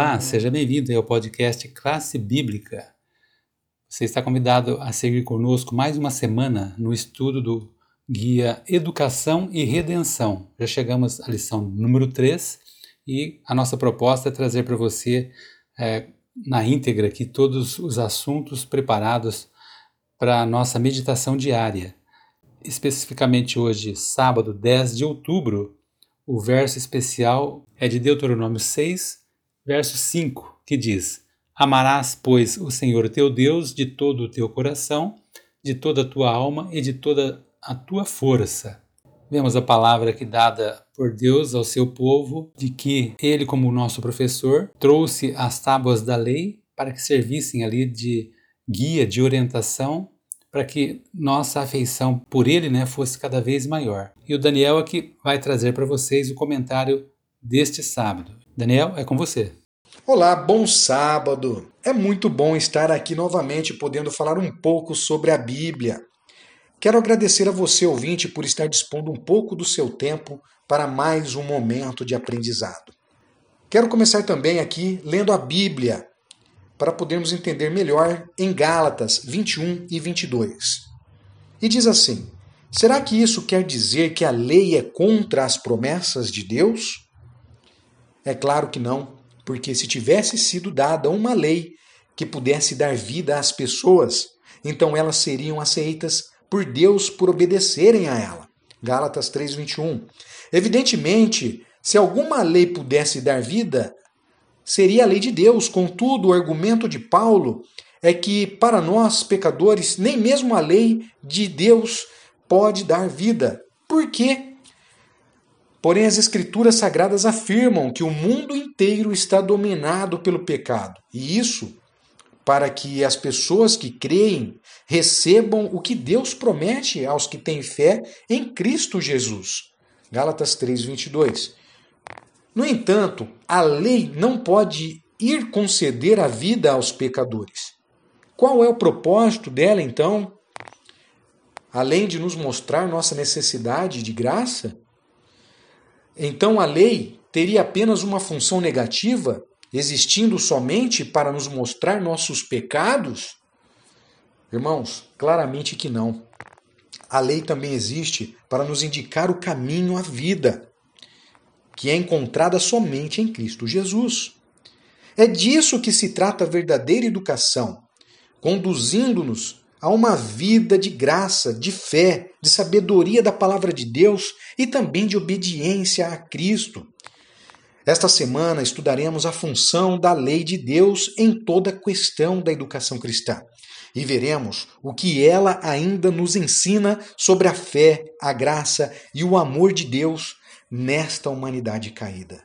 Olá, seja bem-vindo ao podcast Classe Bíblica. Você está convidado a seguir conosco mais uma semana no estudo do guia Educação e Redenção. Já chegamos à lição número 3 e a nossa proposta é trazer para você é, na íntegra aqui todos os assuntos preparados para a nossa meditação diária. Especificamente hoje, sábado 10 de outubro, o verso especial é de Deuteronômio 6, verso 5, que diz: Amarás, pois, o Senhor teu Deus de todo o teu coração, de toda a tua alma e de toda a tua força. Vemos a palavra que dada por Deus ao seu povo, de que ele, como nosso professor, trouxe as tábuas da lei para que servissem ali de guia, de orientação, para que nossa afeição por ele né, fosse cada vez maior. E o Daniel aqui vai trazer para vocês o comentário deste sábado. Daniel, é com você. Olá, bom sábado! É muito bom estar aqui novamente podendo falar um pouco sobre a Bíblia. Quero agradecer a você, ouvinte, por estar dispondo um pouco do seu tempo para mais um momento de aprendizado. Quero começar também aqui lendo a Bíblia, para podermos entender melhor em Gálatas 21 e 22. E diz assim: Será que isso quer dizer que a lei é contra as promessas de Deus? É claro que não, porque se tivesse sido dada uma lei que pudesse dar vida às pessoas, então elas seriam aceitas por Deus por obedecerem a ela. Gálatas 3:21. Evidentemente, se alguma lei pudesse dar vida, seria a lei de Deus. Contudo, o argumento de Paulo é que para nós pecadores, nem mesmo a lei de Deus pode dar vida. Por quê? Porém, as Escrituras Sagradas afirmam que o mundo inteiro está dominado pelo pecado. E isso para que as pessoas que creem recebam o que Deus promete aos que têm fé em Cristo Jesus. Gálatas 3:22. No entanto, a lei não pode ir conceder a vida aos pecadores. Qual é o propósito dela então? Além de nos mostrar nossa necessidade de graça, então a lei teria apenas uma função negativa, existindo somente para nos mostrar nossos pecados? Irmãos, claramente que não. A lei também existe para nos indicar o caminho à vida, que é encontrada somente em Cristo Jesus. É disso que se trata a verdadeira educação, conduzindo-nos a uma vida de graça, de fé, de sabedoria da palavra de Deus e também de obediência a Cristo. Esta semana estudaremos a função da lei de Deus em toda a questão da educação cristã e veremos o que ela ainda nos ensina sobre a fé, a graça e o amor de Deus nesta humanidade caída.